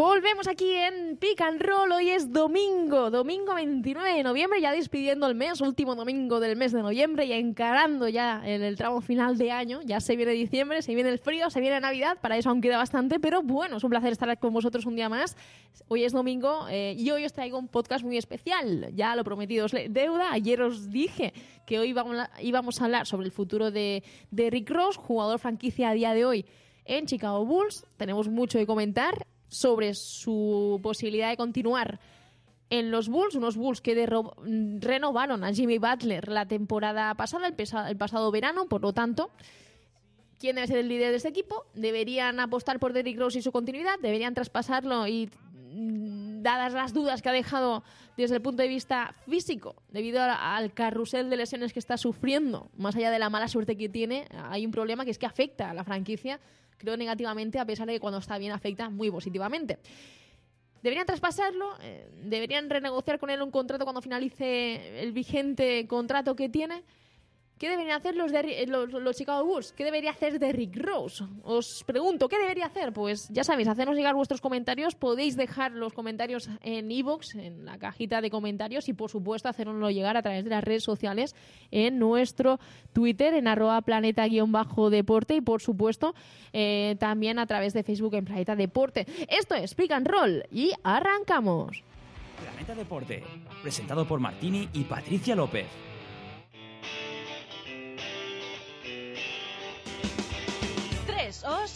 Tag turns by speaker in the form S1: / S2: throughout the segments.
S1: Volvemos aquí en Pick and Roll. Hoy es domingo, domingo 29 de noviembre, ya despidiendo el mes, último domingo del mes de noviembre y encarando ya en el tramo final de año. Ya se viene diciembre, se viene el frío, se viene Navidad, para eso aún queda bastante, pero bueno, es un placer estar con vosotros un día más. Hoy es domingo eh, y hoy os traigo un podcast muy especial. Ya lo prometido os deuda. Ayer os dije que hoy íbamos a hablar sobre el futuro de, de Rick Ross, jugador franquicia a día de hoy en Chicago Bulls. Tenemos mucho que comentar sobre su posibilidad de continuar en los Bulls, unos Bulls que renovaron a Jimmy Butler la temporada pasada, el, pasado verano, por lo tanto, ¿quién debe ser el líder de este equipo? ¿Deberían apostar por Derrick Rose y su continuidad? ¿Deberían traspasarlo y mm, dadas las dudas que ha dejado desde el punto de vista físico, debido al carrusel de lesiones que está sufriendo, más allá de la mala suerte que tiene, hay un problema que es que afecta a la franquicia creo negativamente, a pesar de que cuando está bien afecta muy positivamente. ¿Deberían traspasarlo? Eh, ¿Deberían renegociar con él un contrato cuando finalice el vigente contrato que tiene? ¿Qué deberían hacer los, de, los, Chicago Bulls? ¿Qué debería hacer Derrick Rose? Os pregunto, ¿qué debería hacer? Pues ya sabéis, hacernos llegar vuestros comentarios. Podéis dejar los comentarios en iVoox, en la cajita de comentarios, y por supuesto hacernoslo llegar a través de las redes sociales en nuestro Twitter, en arroba planeta-deporte, y por supuesto eh, también a través de Facebook en Planeta Deporte. Esto es Pick and Roll y arrancamos.
S2: Planeta Deporte, presentado por Martini y Patricia López.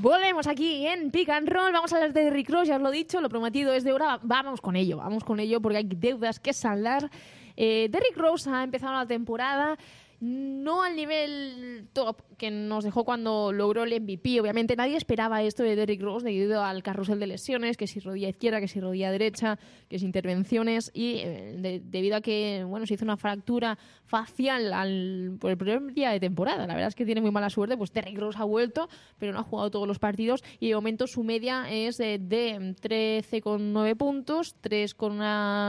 S1: Volvemos aquí en Pick and Roll. Vamos a hablar de Rick Ross, ya os lo he dicho, lo prometido es de hora. Vamos con ello, vamos con ello porque hay deudas que saldar. Eh, Derrick Rose ha empezado la temporada no al nivel top que nos dejó cuando logró el MVP. Obviamente nadie esperaba esto de Derrick Rose debido al carrusel de lesiones, que si rodilla izquierda, que si rodilla derecha, que si intervenciones y eh, debido a que bueno se hizo una fractura facial al, por el primer día de temporada. La verdad es que tiene muy mala suerte, pues Derrick Rose ha vuelto, pero no ha jugado todos los partidos y de momento su media es de, de 13,9 puntos, 3 con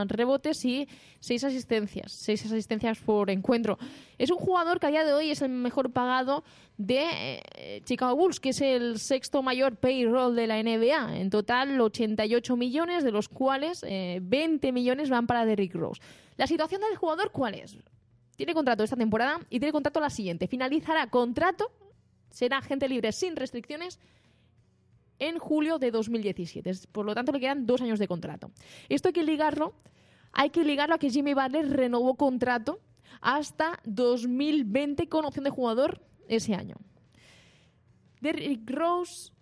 S1: rebotes y 6 asistencias, 6 asistencias por encuentro. Es un jugador que a día de hoy es el mejor pagado de eh, Chicago Bulls, que es el sexto mayor payroll de la NBA. En total, 88 millones, de los cuales 20 eh, millones van para Derrick Rose. La situación del jugador, ¿cuál es? Tiene contrato esta temporada y tiene contrato la siguiente. Finalizará contrato, será agente libre sin restricciones en julio de 2017. Por lo tanto, le quedan dos años de contrato. Esto hay que ligarlo, hay que ligarlo a que Jimmy Butler renovó contrato hasta 2020 con opción de jugador ese año. Derrick Rose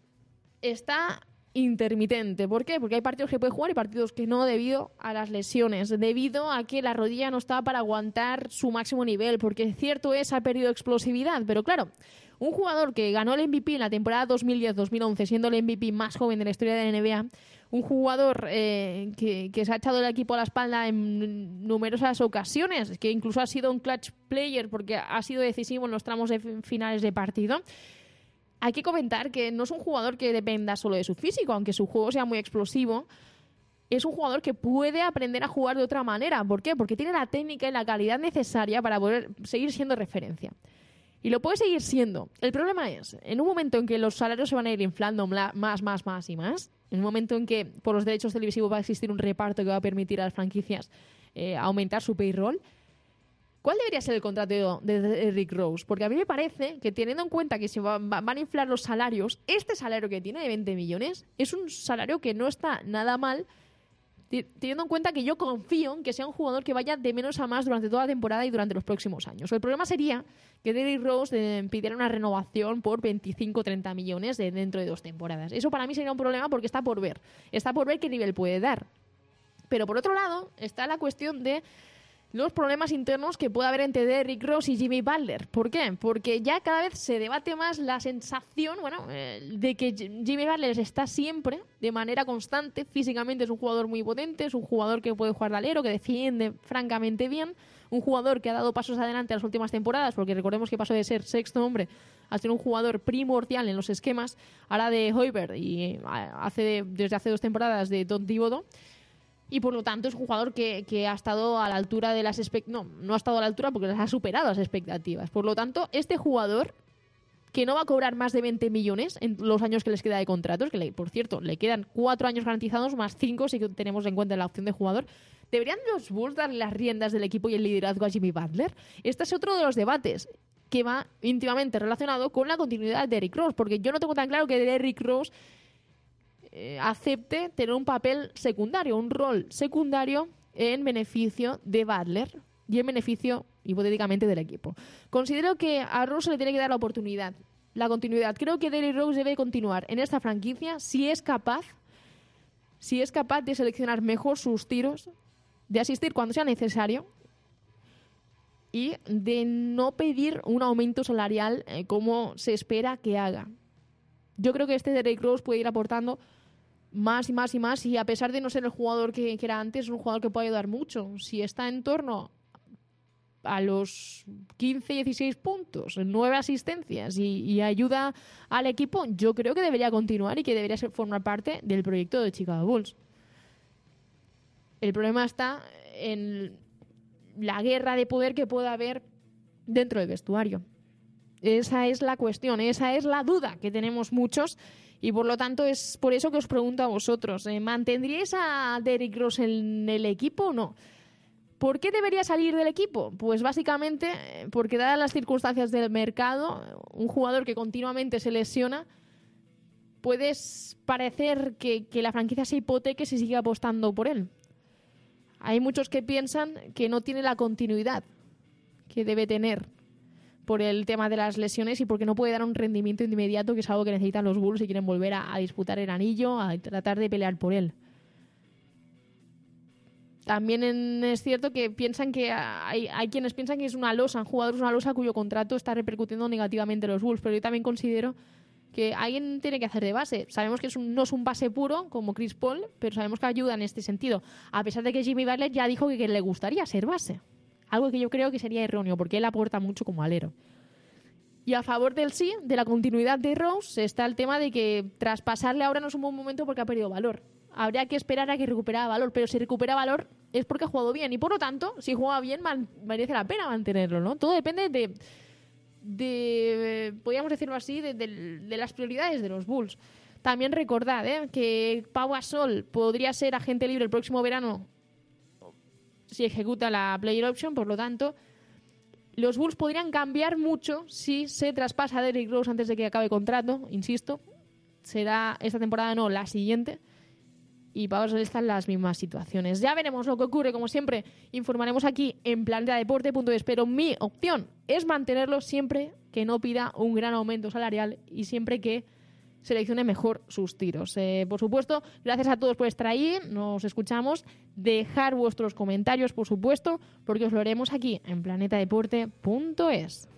S1: está intermitente. ¿Por qué? Porque hay partidos que puede jugar y partidos que no debido a las lesiones, debido a que la rodilla no está para aguantar su máximo nivel, porque cierto es, ha perdido explosividad, pero claro, un jugador que ganó el MVP en la temporada 2010-2011, siendo el MVP más joven de la historia de la NBA, un jugador eh, que, que, se ha echado el equipo a la espalda en numerosas ocasiones, que incluso ha sido un clutch player porque ha sido decisivo en los tramos de finales de partido. Hay que comentar que no es un jugador que dependa solo de su físico, aunque su juego sea muy explosivo. Es un jugador que puede aprender a jugar de otra manera. ¿Por qué? Porque tiene la técnica y la calidad necesaria para poder seguir siendo referencia. Y lo puede seguir siendo. El problema es, en un momento en que los salarios se van a ir inflando más, más, más y más, en un momento en que por los derechos televisivos va a existir un reparto que va a permitir a las franquicias eh, aumentar su payroll, ¿cuál debería ser el contrato de, Rick Rose? Porque a mí me parece que teniendo en cuenta que se van a inflar los salarios, este salario que tiene de 20 millones es un salario que no está nada mal teniendo en cuenta que yo confío en que sea un jugador que vaya de menos a más durante toda la temporada y durante los próximos años. El problema sería que Derrick Rose eh, pidiera una renovación por 25 o 30 millones dentro de dos temporadas. Eso para mí sería un problema porque está por ver. Está por ver qué nivel puede dar. Pero por otro lado está la cuestión de los problemas internos que puede haber entre Derrick Rose y Jimmy Butler. ¿Por qué? Porque ya cada vez se debate más la sensación, bueno, eh, de que Jimmy Butler está siempre, de manera constante, físicamente es un jugador muy potente, es un jugador que puede jugar de alero, que defiende francamente bien, un jugador que ha dado pasos adelante en las últimas temporadas, porque recordemos que pasó de ser sexto hombre a ser un jugador primordial en los esquemas, ahora de Hoiberg y eh, desde hace dos temporadas de Don Divodo y por lo tanto es un jugador que, ha estado a la altura de las expectativas. No, no ha estado a la altura porque las ha superado las expectativas. Por lo tanto, este jugador que no va a cobrar más de 20 millones en los años que les queda de contratos, que por cierto, le quedan cuatro años garantizados más cinco si tenemos en cuenta la opción de jugador. ¿Deberían los Bulls darle las riendas del equipo y el liderazgo a Jimmy Butler? Este es otro de los debates que va íntimamente relacionado con la continuidad de Eric Ross, porque yo no tengo tan claro que Eric Ross eh, acepte tener un papel secundario, un rol secundario en beneficio de Butler y en beneficio hipotéticamente del equipo. Considero que a Rose le tiene que dar la oportunidad, la continuidad. Creo que Derrick Rose debe continuar en esta franquicia si es capaz, si es capaz de seleccionar mejor sus tiros, de asistir cuando sea necesario y de no pedir un aumento salarial eh, como se espera que haga. Yo creo que este Derrick Rose puede ir aportando más y más y más y a pesar de no ser el jugador que, era antes, es un jugador que puede ayudar mucho. Si está en torno a los 15, 16 puntos, 9 asistencias y, ayuda al equipo, yo creo que debería continuar y que debería ser, formar parte del proyecto de Chicago Bulls. El problema está en la guerra de poder que pueda haber dentro del vestuario. Esa es la cuestión, esa es la duda que tenemos muchos y por lo tanto es por eso que os pregunto a vosotros, ¿eh? ¿mantendríais a Derrick Ross en el equipo o no? ¿Por qué debería salir del equipo? Pues básicamente porque dadas las circunstancias del mercado, un jugador que continuamente se lesiona, puede parecer que, que la franquicia se hipoteque si sigue apostando por él. Hay muchos que piensan que no tiene la continuidad que debe tener por el tema de las lesiones y porque no puede dar un rendimiento inmediato, que es algo que necesitan los Bulls si quieren volver a, disputar el anillo, a tratar de pelear por él. También es cierto que piensan que hay, quienes piensan que es una losa, un jugador es una losa cuyo contrato está repercutiendo negativamente en los Bulls, pero yo también considero que alguien tiene que hacer de base. Sabemos que no es un base puro como Chris Paul, pero sabemos que ayuda en este sentido. A pesar de que Jimmy Butler ya dijo que le gustaría ser base. Algo que yo creo que sería erróneo, porque él aporta mucho como alero. Y a favor del sí, de la continuidad de Rose, está el tema de que traspasarle ahora no es un buen momento porque ha perdido valor. Habría que esperar a que recupere valor, pero si recupera valor es porque ha jugado bien. Y por lo tanto, si juega bien, merece la pena mantenerlo, ¿no? Todo depende de, de podríamos decirlo así, de, las prioridades de los Bulls. También recordad ¿eh? que Pau Gasol podría ser agente libre el próximo verano si ejecuta la player option, por lo tanto, los Bulls podrían cambiar mucho si se traspasa a Derrick Rose antes de que acabe contrato, insisto. Será esta temporada, no, la siguiente. Y estar en las mismas situaciones. Ya veremos lo que ocurre. Como siempre, informaremos aquí en planetadeporte.es. Pero mi opción es mantenerlo siempre que no pida un gran aumento salarial y siempre que seleccione mejor sus tiros. Eh, por supuesto, gracias a todos por estar ahí, nos escuchamos, dejar vuestros comentarios, por supuesto, porque os lo haremos aquí en planetadeporte.es.